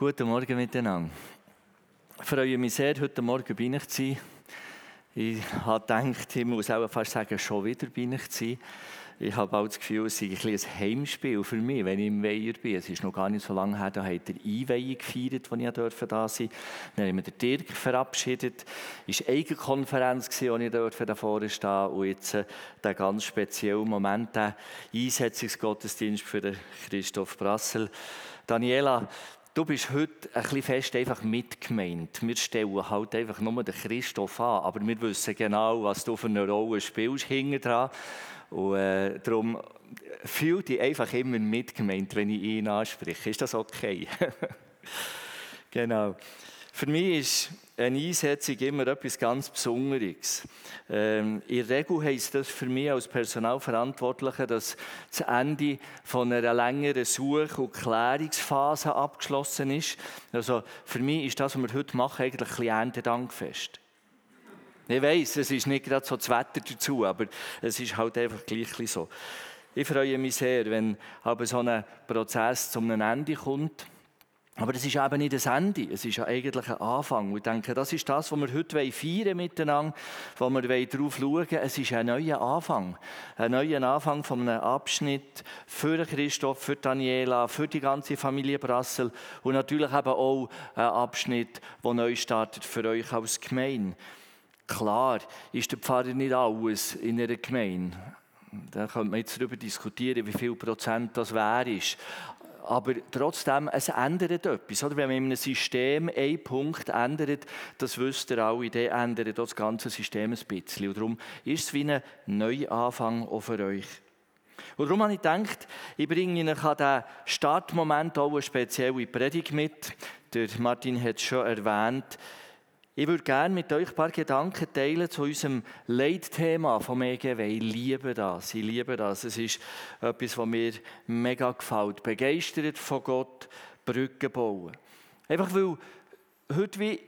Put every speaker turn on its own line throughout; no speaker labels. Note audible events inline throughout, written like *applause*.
Guten Morgen miteinander. Ich freue mich sehr, heute Morgen bei euch zu sein. Ich habe gedacht, ich muss auch fast sagen, schon wieder bei euch zu sein. Ich habe auch das Gefühl, es ist ein, ein Heimspiel für mich, wenn ich im Weiher bin. Es ist noch gar nicht so lange her, da hat der Einweihung gefeiert, als ich durfte da sein Dann haben wir den Dirk verabschiedet. Es war eine Konferenz, wo ich da vorne stehen Und jetzt äh, der ganz spezielle Moment, der Einsetzungsgottesdienst für Christoph Brassel. Daniela, Du bist heute ein bisschen fest einfach mitgemeint. Wir stellen halt einfach nur den Christoph an, aber wir wissen genau, was du für eine Rolle spielst hinten dran. Und äh, darum fühl dich einfach immer mitgemeint, wenn ich ihn anspreche. Ist das okay? *laughs* genau. Für mich ist eine Einsetzung immer etwas ganz Besonderes. Ähm, in der Regel heisst das für mich als Personalverantwortlicher, dass das Ende von einer längeren Such- und Klärungsphase abgeschlossen ist. Also für mich ist das, was wir heute machen, eigentlich ein bisschen Erntedankfest. Ich weiss, es ist nicht gerade so das Wetter dazu, aber es ist halt einfach gleich so. Ich freue mich sehr, wenn aber so ein Prozess zu einem Ende kommt. Aber es ist eben nicht das Ende, es ist ja eigentlich ein Anfang. Und ich denke, das ist das, was wir heute feiern miteinander, wo wir darauf schauen Es ist ein neuer Anfang. Ein neuer Anfang von einem Abschnitt für Christoph, für Daniela, für die ganze Familie Brassel und natürlich eben auch ein Abschnitt, der neu startet für euch als Gemeinde. Klar ist der Pfarrer nicht alles in einer Gemeinde. Da könnte man jetzt darüber diskutieren, wie viel Prozent das wäre. Aber trotzdem, es ändert etwas. Oder? Wenn man in einem System einen Punkt ändert, das wisst ihr alle, dann ändert das ganze System ein bisschen. Und darum ist es wie ein Neuanfang auch für euch. Und darum habe ich gedacht, ich bringe Ihnen an diesen Startmoment auch eine spezielle Predigt mit. Der Martin hat es schon erwähnt. Ich würde gerne mit euch ein paar Gedanken teilen zu unserem Leitthema vom EGW. Ich liebe das, ich liebe das. Es ist etwas, was mir mega gefällt. Begeistert von Gott, Brücken bauen. Einfach weil heute wie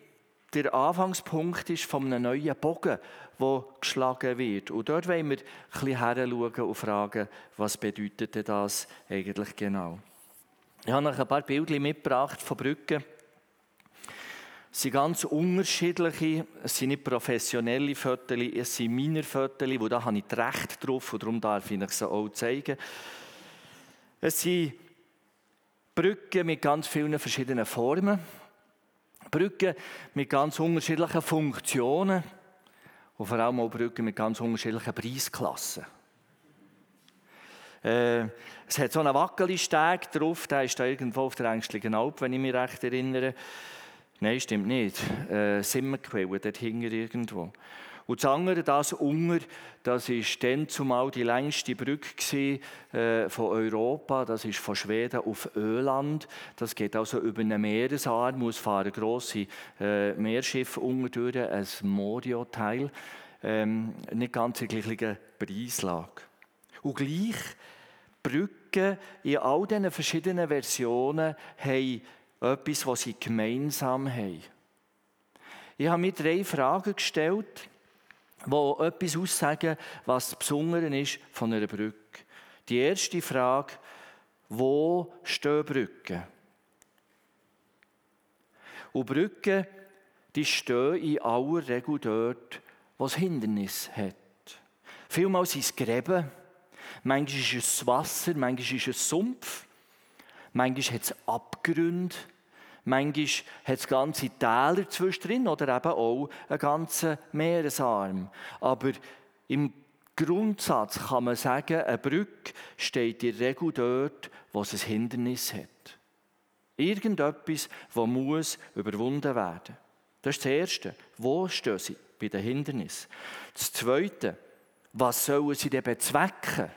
der Anfangspunkt ist von einem neuen Bogen, der geschlagen wird. Und dort wollen wir ein bisschen und fragen, was bedeutet das eigentlich genau. Ich habe noch ein paar Bilder mitgebracht von Brücken. Es sind ganz unterschiedliche, es sind nicht professionelle Fotos, es sind meine Fotos, wo da habe ich das Recht drauf und darum darf ich sie auch zeigen. Es sind Brücken mit ganz vielen verschiedenen Formen, Brücken mit ganz unterschiedlichen Funktionen und vor allem auch Brücken mit ganz unterschiedlichen Preisklassen. Äh, es hat so einen Wackelisteg drauf, der ist da irgendwo auf der Ängstlichen Alp, wenn ich mich recht erinnere. Nein, stimmt nicht. Äh, Simmerquelle, dort hinten irgendwo. Und das andere, das Unger, das war dann zumal die längste Brücke äh, von Europa. Das ist von Schweden auf Öland. Das geht also über einen Meeresarm, muss fahren grosse äh, Meerschiffe unter durch, ein Morio-Teil. Ähm, nicht ganz in gleichen Preislage. Und gleich Brücken in all diesen verschiedenen Versionen haben etwas, was sie gemeinsam haben. Ich habe mir drei Fragen gestellt, die etwas aussagen, was das Besondere ist von einer Brücke. Die erste Frage, wo stehen Brücken? Und Brücken, die stehen in aller Regel dort, wo es Hindernis hat. Vielmal sind es Gräben, manchmal ist es Wasser, manchmal ist es Sumpf. Manchmal hat es Abgründe. Manchmal hat es ganze Täler zwischendrin oder eben auch einen ganzen Meeresarm. Aber im Grundsatz kann man sagen, eine Brücke steht in der Regel dort, wo es ein Hindernis hat. Irgendetwas, das muss überwunden werden. Das ist das Erste. Wo stehen sie? Bei den Hindernissen. Das Zweite, was sollen sie denn bezwecken?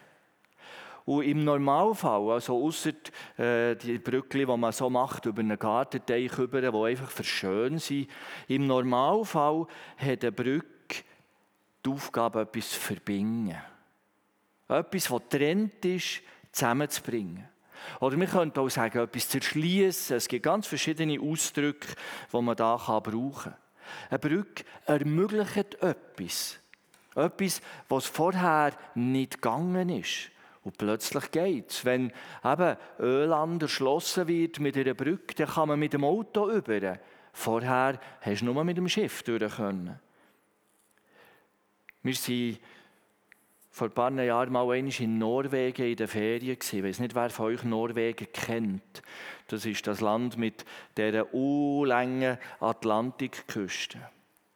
Und im Normalfall, also außer äh, die Brücke, die man so macht über einen Gartenteich über, die einfach verschön sind, im Normalfall hat eine Brücke die Aufgabe, etwas zu verbinden. Etwas, das trennt ist, zusammenzubringen. Oder wir könnten auch sagen, etwas zu erschließen. Es gibt ganz verschiedene Ausdrücke, die man da brauchen kann. Eine Brücke ermöglicht etwas. Etwas, was vorher nicht gegangen ist. Und plötzlich geht es. Wenn eben Öland erschlossen wird mit einer Brücke, dann kann man mit dem Auto über. Vorher hast du nur mit dem Schiff durch. Wir waren vor ein paar Jahren mal in Norwegen in den Ferien. Ich weiß nicht, wer von euch Norwegen kennt. Das ist das Land mit dieser unlängen Atlantikküste.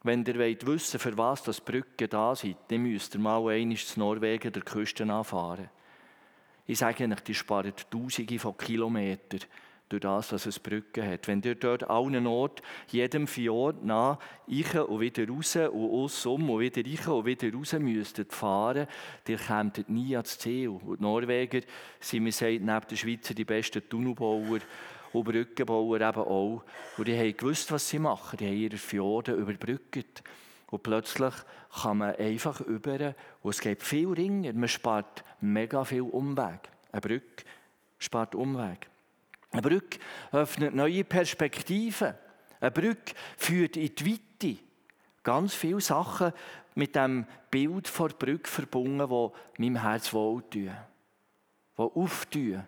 Wenn ihr wollt wissen für was das Brücken da sind, dann müsst ihr mal einmal zu Norwegen der Küste anfahren. Ich sage euch, die sparen Tausende von Kilometern durch das, dass es Brücken hat. Wenn ihr dort allen Ort, jedem Fjord nach, ich und wieder raus und aus um und wieder rein und wieder raus müsstet fahren, ihr kämt nie ans Ziel. Und die Norweger sind, wir sagen, neben den Schweizer die besten Tunnelbauer und Brückenbauer eben auch. Und die haben gewusst, was sie machen. Die haben ihre Fjorde überbrückt. Und plötzlich kann man einfach über, und es geht viel ringer, man spart mega viel Umweg. Eine Brücke spart Umweg. Eine Brücke öffnet neue Perspektiven. Eine Brücke führt in die Weite. Ganz viele Sachen mit dem Bild vor der Brücke verbunden, die meinem Herz wohltun, die auftun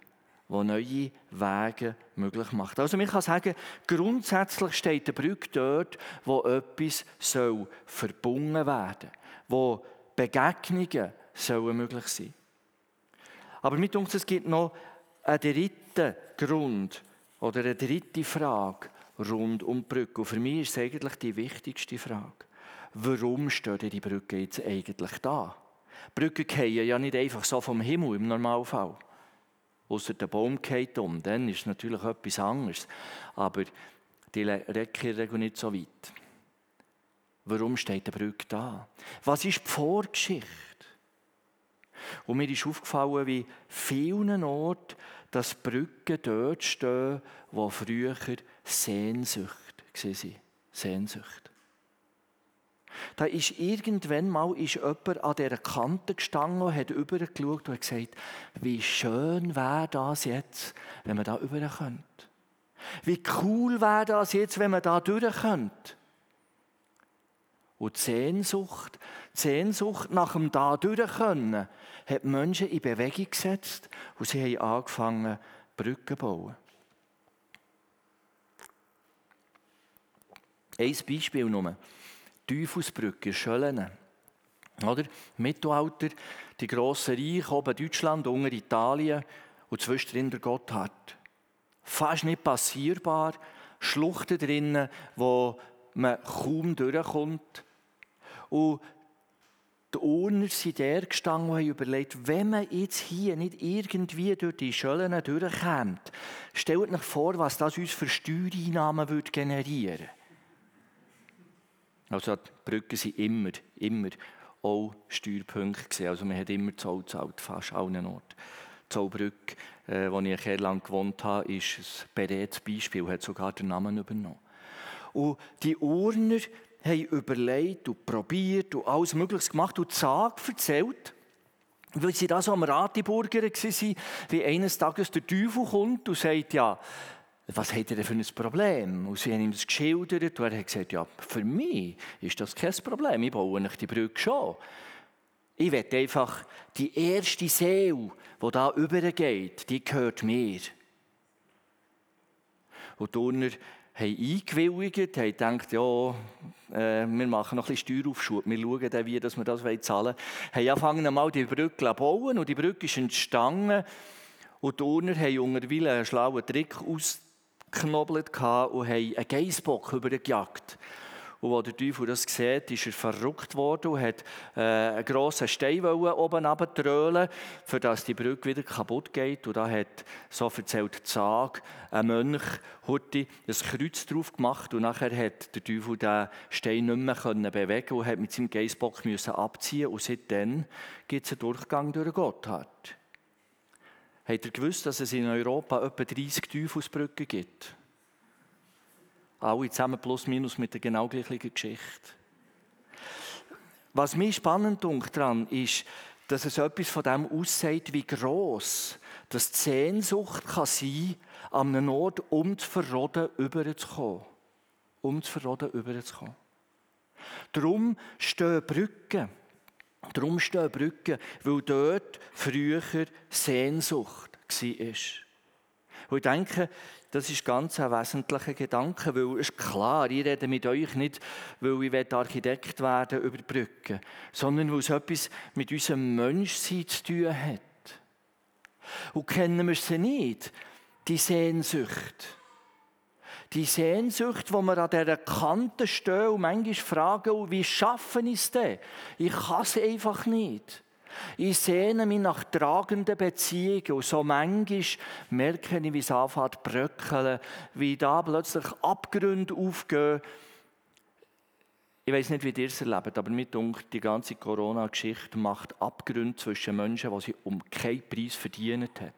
wo neue Wege möglich macht. Also man kann sagen, grundsätzlich steht der Brücke dort, wo etwas soll verbunden werden, wo Begegnungen sollen möglich sein. Aber mit uns es gibt noch einen dritten Grund oder eine dritte Frage rund um die Brücke. Und für mich ist es eigentlich die wichtigste Frage. Warum steht die Brücke jetzt eigentlich da? Brücken fallen ja nicht einfach so vom Himmel im Normalfall außer der Baum geht um, dann ist natürlich etwas anderes. Aber die recken nicht so weit. Warum steht der Brücke da? Was ist die Vorgeschichte? Und mir ist aufgefallen, wie vielen Orten dass Brücken dort stehen, wo früher Sehnsucht waren. Sehnsucht. Da ist irgendwann mal ist jemand an dieser Kante gestanden und hat übergeschaut und gesagt, wie schön wäre das jetzt, wenn man da über könnte. Wie cool wäre das jetzt, wenn man da durch könnte. Und die Sehnsucht, die Sehnsucht nach dem da durch können, hat Menschen in Bewegung gesetzt und sie haben angefangen, Brücken zu bauen. Ein Beispiel nur. Teufelsbrücke, Schöllen. Oder? Mittelalter, die grossen Reiche, oben Deutschland, unten Italien und zwischendrin der Gotthard. Fast nicht passierbar, Schluchten drinnen, wo man kaum durchkommt. Und die Urner sind der gestanden und haben überlegt, wenn man jetzt hier nicht irgendwie durch die Schöllen durchkommt, stellt euch vor, was das uns für Steuereinnahmen generieren würde. Also die Brücken sind immer, immer auch Steuerpunkte gewesen. Also man hat immer Zoll gezahlt, fast allen Orten. Die Zollbrücke, äh, wo ich ein lang gewohnt habe, ist ein beredtes Beispiel, hat sogar den Namen übernommen. Und die Urner haben überlegt und probiert und alles Mögliche gemacht und Zag erzählt, weil sie da so am Ratiburger waren, wie eines Tages der Teufel kommt und sagt, ja, was hat er denn für ein Problem? Und sie haben ihm das geschildert und er hat gesagt, ja, für mich ist das kein Problem, ich baue nicht die Brücke schon. Ich will einfach, die erste Seele, die da übergeht, die gehört mir. Und die Turner haben eingewilligt, haben gedacht, ja, äh, wir machen noch ein bisschen Steueraufschub, wir schauen dann, wie dass wir das zahlen wollen. Haben angefangen, die Brücke zu bauen und die Brücke ist entstanden. Und die Turner haben unterweil einen schlauen Trick aus geknobelt und haben einen Geissbock übergejagt. Und als der Teufel das sieht, ist er verrückt worden und hat äh, einen grossen Stein oben runtertrölen, für dass die Brücke wieder kaputt geht. Und da hat, so erzählt Zag, ein Mönch heute ein Kreuz drauf gemacht und nachher hat der Teufel den Stein nicht mehr können bewegen und hat mit seinem Geissbock abziehen und seitdem gibt es einen Durchgang durch Gotthard. Habt ihr gewusst, dass es in Europa etwa 30 Teufelsbrücken gibt? Alle zusammen plus minus mit der genau gleichen Geschichte. Was mich spannend daran ist, dass es etwas von dem aussagt, wie gross dass die Sehnsucht kann sein kann, an einem Ort um zu verroden überzukommen. Um überzukommen. Darum stehen Brücken. Darum stehen Brücken, weil dort früher Sehnsucht war. Und ich denke, das ist ganz ein wesentlicher Gedanke, weil es ist klar, ich rede mit euch nicht, weil ich Architekt werden über Brücken, sondern weil es etwas mit unserem Menschsein zu tun hat. Und kennen wir sie nicht, die Sehnsucht. Die Sehnsucht, wo wir an dieser Kante stehen und manchmal fragen, wie schaffen ich es denn? Ich kann es einfach nicht. Ich sehne mich nach tragenden Beziehungen und so manchmal merke ich, wie es anfängt bröckeln, wie da plötzlich Abgründe aufgehen. Ich weiß nicht, wie ihr es erlebt, aber mir denkt, die ganze Corona-Geschichte macht Abgründe zwischen Menschen, die sie um keinen Preis verdient haben.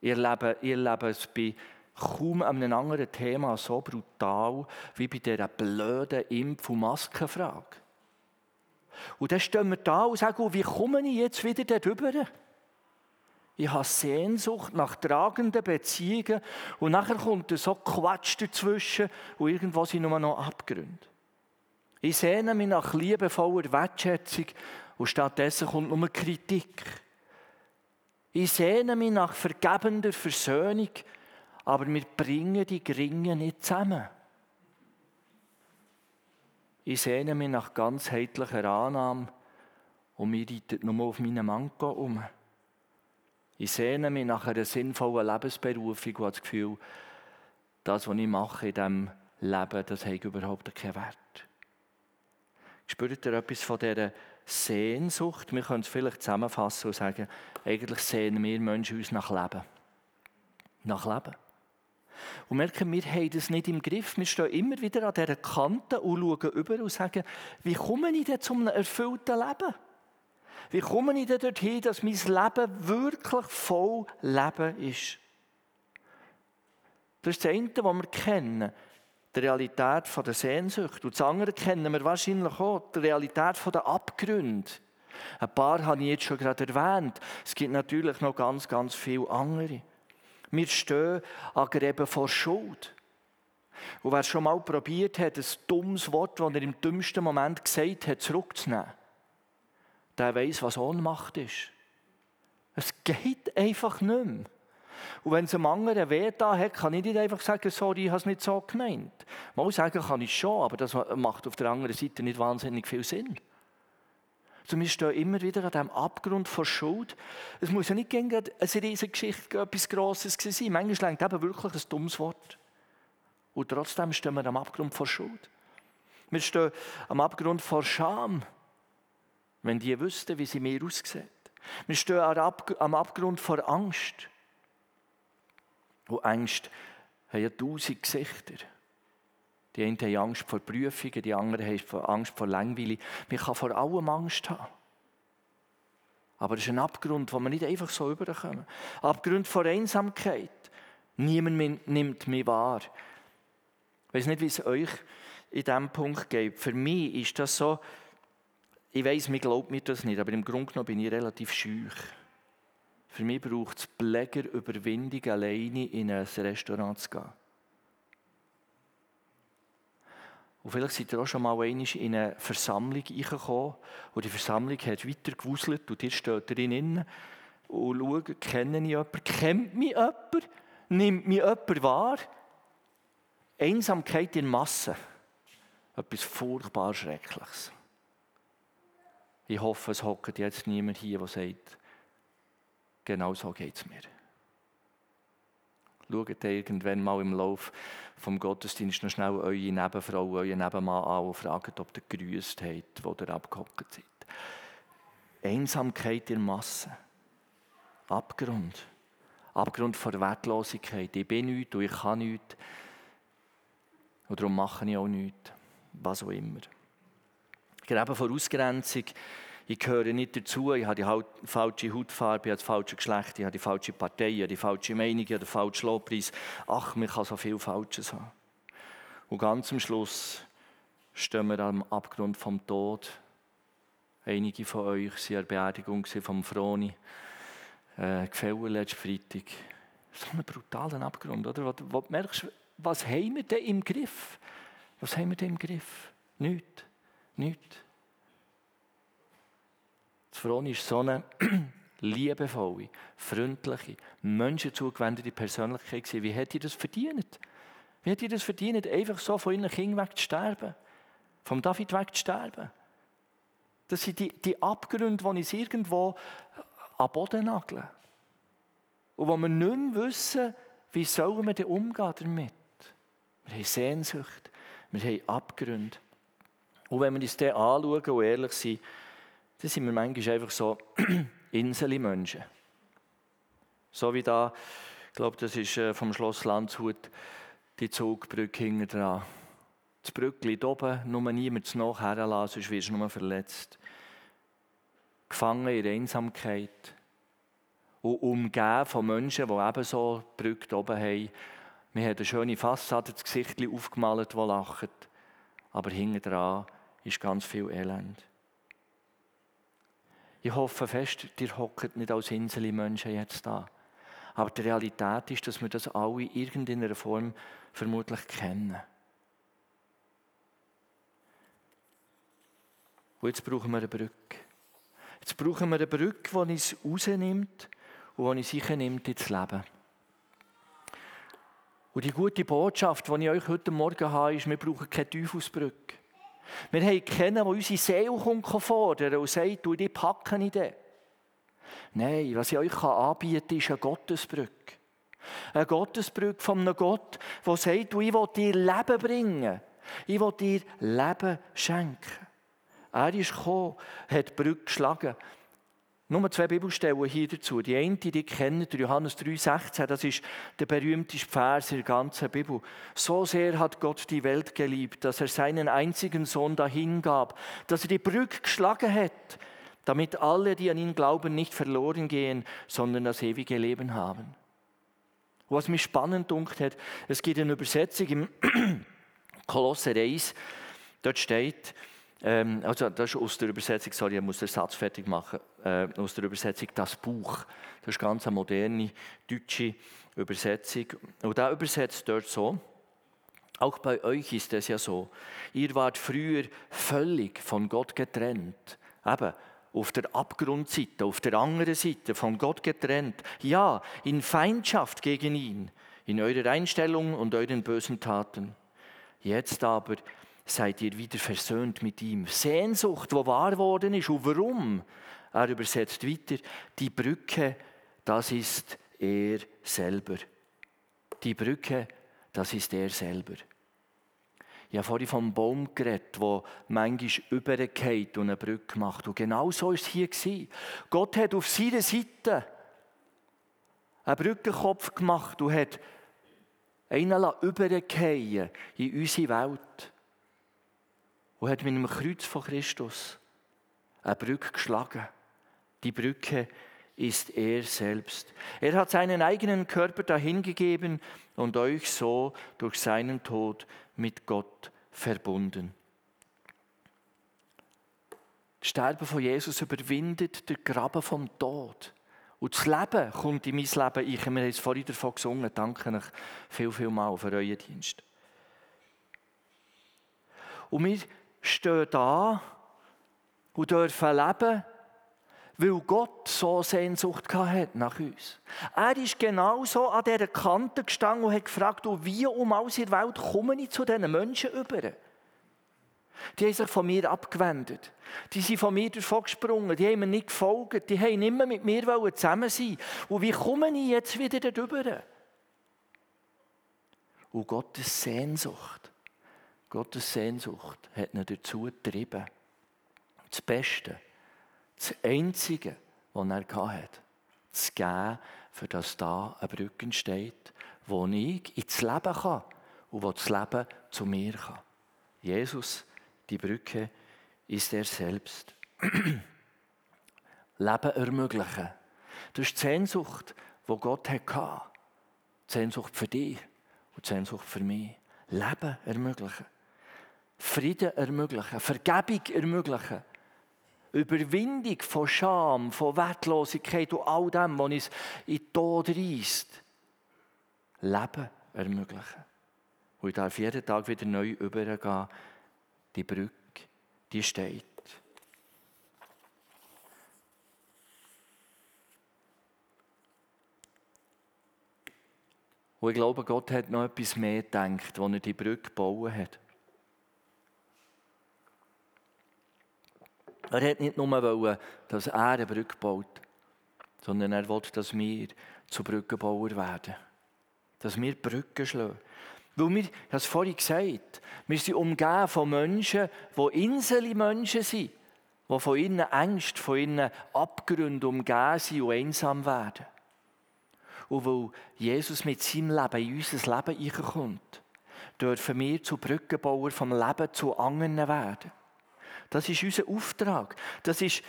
Ich erlebe, ich erlebe es bei kaum an einem anderen Thema so brutal wie bei dieser blöden Impf- und Maskenfrage. Und dann stehen wir da und sagen, wie komme ich jetzt wieder darüber? Ich habe Sehnsucht nach tragenden Beziehungen und nachher kommt so Quatsch dazwischen und irgendwo sind nur noch Abgründe. Ich sehne mich nach liebevoller Wertschätzung und stattdessen kommt nur Kritik. Ich sehne mich nach vergebender Versöhnung, aber wir bringen die Geringen nicht zusammen. Ich sehne mich nach ganzheitlicher Annahme und mir reitet nur auf meinen Manko um. Ich sehne mich nach einer sinnvollen Lebensberufung und habe das Gefühl, das, was ich mache in diesem Leben, das hat überhaupt keinen Wert. Spürt ihr etwas von dieser Sehnsucht? Wir können es vielleicht zusammenfassen und sagen, eigentlich sehnen wir Menschen uns nach Leben. Nach Leben. Und merken, wir haben das nicht im Griff. Wir stehen immer wieder an dieser Kante und schauen über und sagen, wie komme ich denn zu einem erfüllten Leben? Wie komme ich denn dorthin, dass mein Leben wirklich voll Leben ist? Das ist das eine, was wir kennen, die Realität der Sehnsucht. Und das andere kennen wir wahrscheinlich auch, die Realität der Abgründe. Ein paar habe ich jetzt schon gerade erwähnt. Es gibt natürlich noch ganz, ganz viele andere. Wir stehen an Gräben vor Schuld. Und wer schon mal probiert hat, ein dummes Wort, das er im dümmsten Moment gesagt hat, zurückzunehmen, der weiß, was Ohnmacht ist. Es geht einfach nicht mehr. Und wenn es einem anderen weh da hat, kann ich nicht einfach sagen, sorry, ich habe es nicht so gemeint. Mal sagen kann ich schon, aber das macht auf der anderen Seite nicht wahnsinnig viel Sinn. Also wir stehen immer wieder an diesem Abgrund von Schuld. Es muss ja nicht gegen eine riesige Geschichte, etwas Grosses sein. Manchmal längt eben wirklich ein dummes Wort. Und trotzdem stehen wir am Abgrund von Schuld. Wir stehen am Abgrund von Scham, wenn die wüssten, wie sie mir aussieht. Wir stehen am Abgrund von Angst. Und Angst haben ja tausend Gesichter. Die einen haben Angst vor Prüfungen, die anderen haben Angst vor Langweile. Man kann vor allem Angst haben. Aber es ist ein Abgrund, wo man nicht einfach so überkommen. Abgrund vor Einsamkeit. Niemand nimmt mich wahr. Ich weiß nicht, wie es euch in diesem Punkt geht. Für mich ist das so, ich weiß, mir glaubt mir das nicht, aber im Grunde genommen bin ich relativ schüch. Für mich braucht es Pfleger Überwindung, alleine in ein Restaurant zu gehen. Und vielleicht seid ihr auch schon mal in eine Versammlung reingekommen und die Versammlung hat weiter gewuselt und ihr steht drin und schaut, kenne ich jemanden, kennt mich jemand, nimmt mich jemand wahr? Einsamkeit in Massen. Etwas furchtbar Schreckliches. Ich hoffe, es hockt jetzt niemand hier, der sagt, genau so geht es mir. Schaut irgendwann mal im Lauf vom Gottesdienst noch schnell eure Nebenfrau, euren Nebenmann an und fragt, ob ihr gegrüßt habt, wo ihr abgehockt seid. Einsamkeit in Masse. Abgrund. Abgrund vor Wertlosigkeit. Ich bin nichts und ich kann nichts. Und darum mache ich auch nichts. Was auch immer. Gerade vor Ausgrenzung ich gehöre nicht dazu, ich habe die falsche Hautfarbe, ich habe das falsche Geschlecht, ich habe die falsche Partei, ich habe die falsche Meinung, ich habe den falschen Lobpreis. Ach, man kann so viel Falsches haben. Und ganz am Schluss stehen wir am Abgrund vom Tod. Einige von euch waren an der Beerdigung vom Froni. Äh, Gefällt letzten Freitag. So ein brutaler Abgrund, oder? Wo, wo du merkst, was haben wir denn im Griff? Was haben wir denn im Griff? Nichts. Nichts. Das Froni ist so eine *clears throat* liebevolle, freundliche, menschenzugewendete Persönlichkeit gewesen. Wie hätte ihr das verdient? Wie hätte ihr das verdient, einfach so von ihren Kindern wegzusterben? Vom David wegzusterben? Das sind die, die Abgründe, die uns irgendwo am Boden nageln. Und wo wir nicht mehr wissen, wie sollen wir damit umgehen Wir haben Sehnsucht, wir haben Abgründe. Und wenn wir uns das anschauen und ehrlich sind, dann sind wir manchmal einfach so *clears throat* Inselmenschen. So wie da, ich glaube, das ist äh, vom Schloss Landshut, die Zugbrücke hinten dran. Das Brückli oben, nur niemand noch herlassen, sonst wirst du nur verletzt. Gefangen in Einsamkeit. Und umgeben von Menschen, die ebenso die Brücke oben haben. Wir haben eine schöne Fassade, das Gesicht aufgemalt, das lacht. Aber hinten dran ist ganz viel Elend. Ich hoffe fest, ihr hockt nicht als Insel Menschen jetzt da. Aber die Realität ist, dass wir das alle in irgendeiner Form vermutlich kennen. Und jetzt brauchen wir eine Brücke. Jetzt brauchen wir eine Brücke, die uns rausnimmt und die uns sicher nimmt ins Leben. Und die gute Botschaft, die ich euch heute Morgen habe, ist, wir brauchen keine Teufelsbrücke. Wir haben kennen, der unsere Seele fordern und sagt, du, die packen ich den. Nein, was ich euch anbieten kann, ist eine Gottesbrücke. Eine Gottesbrücke von einem Gott, der sagt, du, ich will dir Leben bringen. Ich will dir Leben schenken. Er ist gekommen, hat die Brücke geschlagen. Nur zwei Bibelstellen hier dazu. Die eine, die kennen, Johannes 3,16, das ist der berühmteste Vers in der ganzen Bibel. So sehr hat Gott die Welt geliebt, dass er seinen einzigen Sohn dahingab, dass er die Brücke geschlagen hat, damit alle, die an ihn glauben, nicht verloren gehen, sondern das ewige Leben haben. Was mich spannend dunkt hat, es gibt eine Übersetzung im *clears throat* Kolosser 1, dort steht, ähm, also das ist aus der Übersetzung, sorry, ich muss den Satz fertig machen, äh, aus der Übersetzung «Das Buch». Das ist ganz eine moderne deutsche Übersetzung. Und da übersetzt dort so, auch bei euch ist es ja so, ihr wart früher völlig von Gott getrennt. Eben, auf der Abgrundseite, auf der anderen Seite, von Gott getrennt. Ja, in Feindschaft gegen ihn, in eurer Einstellung und euren bösen Taten. Jetzt aber seid ihr wieder versöhnt mit ihm. Sehnsucht, wo wahr worden ist. Und warum? Er übersetzt weiter, die Brücke, das ist er selber. Die Brücke, das ist er selber. Ich habe vorhin vom Baum geredet, der manchmal übergeht und eine Brücke macht. Und genau so war es hier. Gott hat auf seiner Seite einen Brückenkopf gemacht und hat einen übergehen in unsere Welt und hat mit dem Kreuz von Christus eine Brücke geschlagen. Die Brücke ist er selbst. Er hat seinen eigenen Körper dahingegeben und euch so durch seinen Tod mit Gott verbunden. Das Sterben von Jesus überwindet den Graben vom Tod. Und das Leben kommt in mein Leben ich. Haben es vorhin davon gesungen. Danke euch viel, viel mal für euren Dienst. Und wir stehen da und dürfen leben, weil Gott so Sehnsucht hat nach uns. Er ist genauso an dieser Kante gestanden und hat gefragt, wie um in der Welt komme ich zu diesen Menschen über? Die haben sich von mir abgewendet. Die sind von mir davongesprungen. Die haben mir nicht gefolgt. Die haben immer mit mir zusammen sein. Und wie komme ich jetzt wieder darüber? Und Gottes Sehnsucht Gottes Sehnsucht hat ihn dazu getrieben, das Beste, das Einzige, was er hatte, zu geben, für das da eine Brücke entsteht, wo ich ins Leben kann und wo das Leben zu mir kann. Jesus, die Brücke, ist er selbst. *clears throat* Leben ermöglichen. Das ist die Sehnsucht, die Gott hatte. Die Sehnsucht für dich und die Sehnsucht für mich. Leben ermöglichen. Frieden ermöglichen, Vergebung ermöglichen, Überwindung von Scham, von Wertlosigkeit und all dem, was uns in den Tod reißt, Leben ermöglichen. Und ich darf jeden Tag wieder neu übergehen. Die Brücke, die steht. Und ich glaube, Gott hat noch etwas mehr gedacht, als er die Brücke gebaut hat. Er hat nicht nur wollen, dass er eine Brücke baut, sondern er wollte, dass wir zu Brückenbauer werden. Dass wir Brücken schlagen. Weil wir, ich habe es vorhin gesagt, wir sind umgeben von Menschen, die Inselmenschen sind, die von ihren Ängsten, von ihren Abgründen umgeben sind und einsam werden. Und weil Jesus mit seinem Leben in unser Leben reinkommt, dürfen wir zu Brückenbauer vom Leben zu anderen werden. Das ist unser Auftrag. Das ist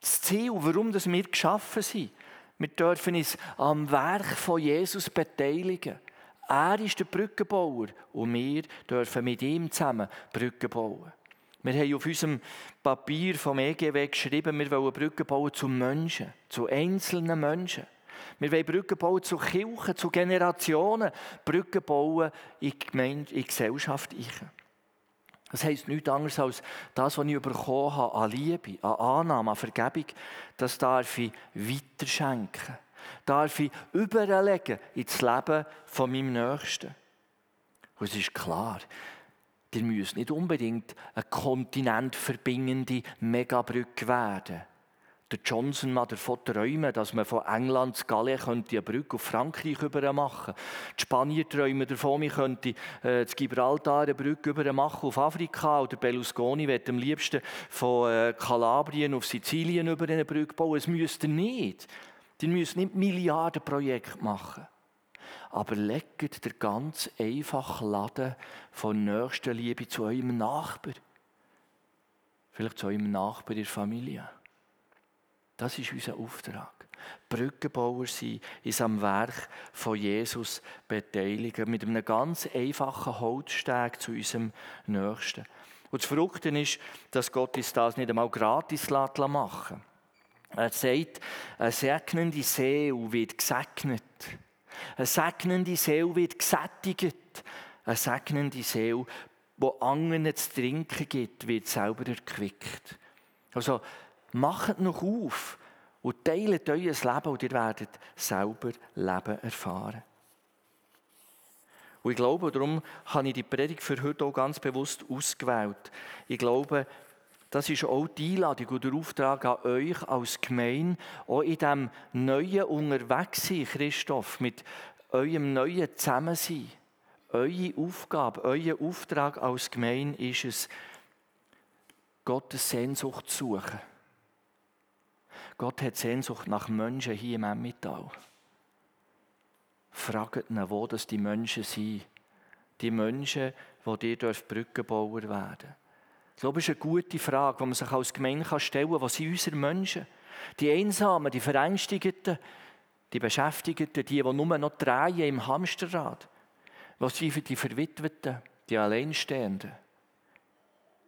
das Ziel, warum wir geschaffen sind. Wir dürfen uns am Werk von Jesus beteiligen. Er ist der Brückenbauer und wir dürfen mit ihm zusammen Brücken bauen. Wir haben auf unserem Papier vom EGW geschrieben, wir wollen Brücken bauen zu Menschen, zu einzelnen Menschen. Wir wollen Brücken bauen zu Kirchen, zu Generationen, Brücken bauen in die, Gesellschaft. Das heisst nichts anderes als das, was ich bekommen habe an Liebe, an Annahme, an Vergebung, das darf ich weiterschenken. Darf ich überlegen ins Leben von meinem Nächsten. Und es ist klar, ihr müsst nicht unbedingt eine kontinentverbindende Megabrücke werden. Der Johnson mal davon träumen, dass man von England zu Gallien könnte eine Brücke auf Frankreich über machen Die Spanier träumen davon, man könnte äh, zu Gibraltar eine Brücke über auf Afrika. Oder Berlusconi wird am liebsten von äh, Kalabrien auf Sizilien über eine Brücke bauen. Es müsste nicht. Die müssen nicht Milliardenprojekte machen. Aber legt der ganz einfache Laden von Nächstenliebe zu eurem Nachbar. Vielleicht zu eurem Nachbar in der Familie. Das ist unser Auftrag. Brückenbauer sein, uns am Werk von Jesus beteiligen, mit einem ganz einfachen Holzsteg zu unserem Nächsten. Und das Verrückte ist, dass Gott uns das nicht einmal gratis machen Er sagt, eine segnende Seele wird gesegnet. Eine segnende Seele wird gesättigt. Eine segnende Seele, die anderen zu trinken gibt, wird selber erquickt. Also, Macht noch auf und teilt euer Leben und ihr werdet selber Leben erfahren. Und ich glaube, darum habe ich die Predigt für heute auch ganz bewusst ausgewählt. Ich glaube, das ist auch die Einladung und der Auftrag an euch als Gemeinde, auch in diesem neuen Unterwegssein, Christoph, mit eurem neuen Zusammensein. Eure Aufgabe, euer Auftrag als Gemeinde ist es, Gottes Sehnsucht zu suchen Gott hat Sehnsucht nach Menschen hier im Emmental. Fragt ihn, wo das die Menschen sind. Die Menschen, die dir Brückenbauer werden dürfen. Ich glaube, das ist eine gute Frage, die man sich als Gemeinde stellen kann. Was sind unsere Menschen? Die Einsamen, die Verängstigten, die Beschäftigten, die, die nur noch drehen im Hamsterrad. Was sind für die Verwitweten, die Alleinstehenden,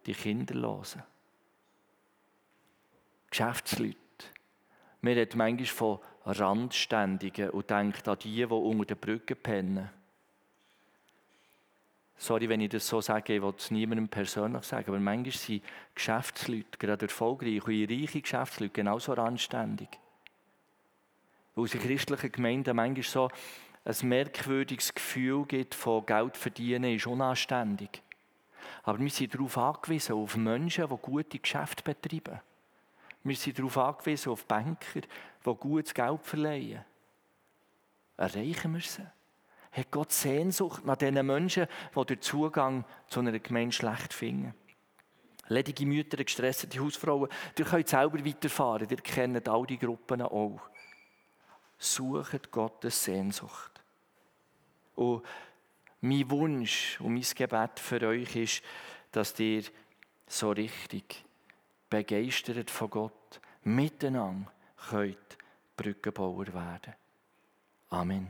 die Kinderlosen, Geschäftsleute? Man redet manchmal von Randständigen und denkt an die, die unter der Brücke pennen. Sorry, wenn ich das so sage, ich will es niemandem persönlich sagen, aber manchmal sind Geschäftsleute, gerade erfolgreich und reiche Geschäftsleute, genauso randständig. Weil es in christlichen Gemeinden manchmal so ein merkwürdiges Gefühl gibt von Geld verdienen ist unanständig. Aber wir sind darauf angewiesen, auf Menschen, die gute Geschäfte betreiben. Wir sind darauf angewiesen, auf Banker, die gutes Geld verleihen. Erreichen wir sie? Hat Gott Sehnsucht nach diesen Menschen, die den Zugang zu einer Gemeinde schlecht finden? Ledige Mütter, gestresste Hausfrauen, ihr könnt selber weiterfahren, ihr kennt all die Gruppen auch. Sucht Gottes Sehnsucht. Und mein Wunsch und mein Gebet für euch ist, dass ihr so richtig begeistert von Gott, miteinander könnt Brückenbauer werden. Amen.